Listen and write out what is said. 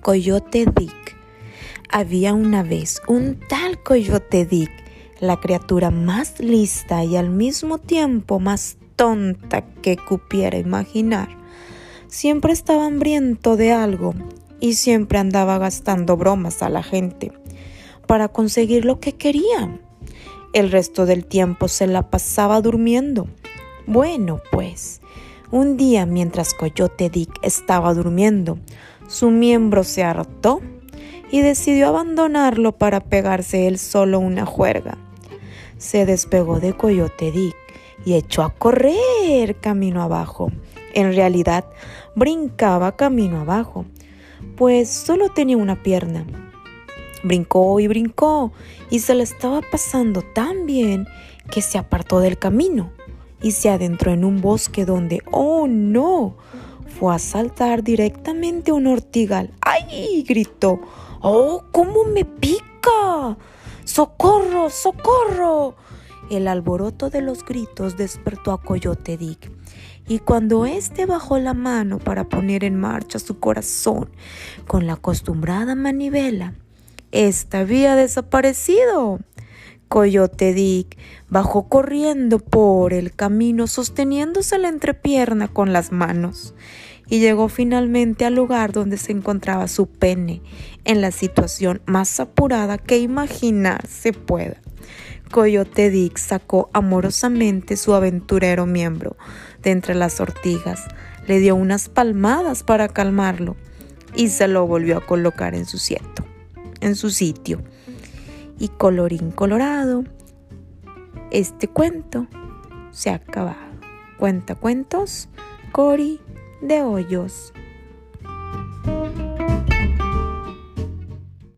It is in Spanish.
Coyote Dick. Había una vez un tal Coyote Dick, la criatura más lista y al mismo tiempo más tonta que cupiera imaginar. Siempre estaba hambriento de algo y siempre andaba gastando bromas a la gente para conseguir lo que quería. El resto del tiempo se la pasaba durmiendo. Bueno, pues, un día mientras Coyote Dick estaba durmiendo, su miembro se hartó y decidió abandonarlo para pegarse él solo una juerga. Se despegó de Coyote Dick y echó a correr camino abajo. En realidad, brincaba camino abajo, pues solo tenía una pierna. Brincó y brincó y se le estaba pasando tan bien que se apartó del camino y se adentró en un bosque donde, oh no, fue a saltar directamente un ortigal. ¡Ay! gritó. ¡Oh, cómo me pica! ¡Socorro, socorro! El alboroto de los gritos despertó a Coyote Dick, y cuando éste bajó la mano para poner en marcha su corazón con la acostumbrada manivela, esta había desaparecido. Coyote Dick bajó corriendo por el camino sosteniéndose la entrepierna con las manos y llegó finalmente al lugar donde se encontraba su pene en la situación más apurada que imaginarse pueda. Coyote Dick sacó amorosamente su aventurero miembro de entre las ortigas, le dio unas palmadas para calmarlo y se lo volvió a colocar en su sitio en su sitio. Y colorín colorado, este cuento se ha acabado. Cuenta cuentos, Cori de Hoyos.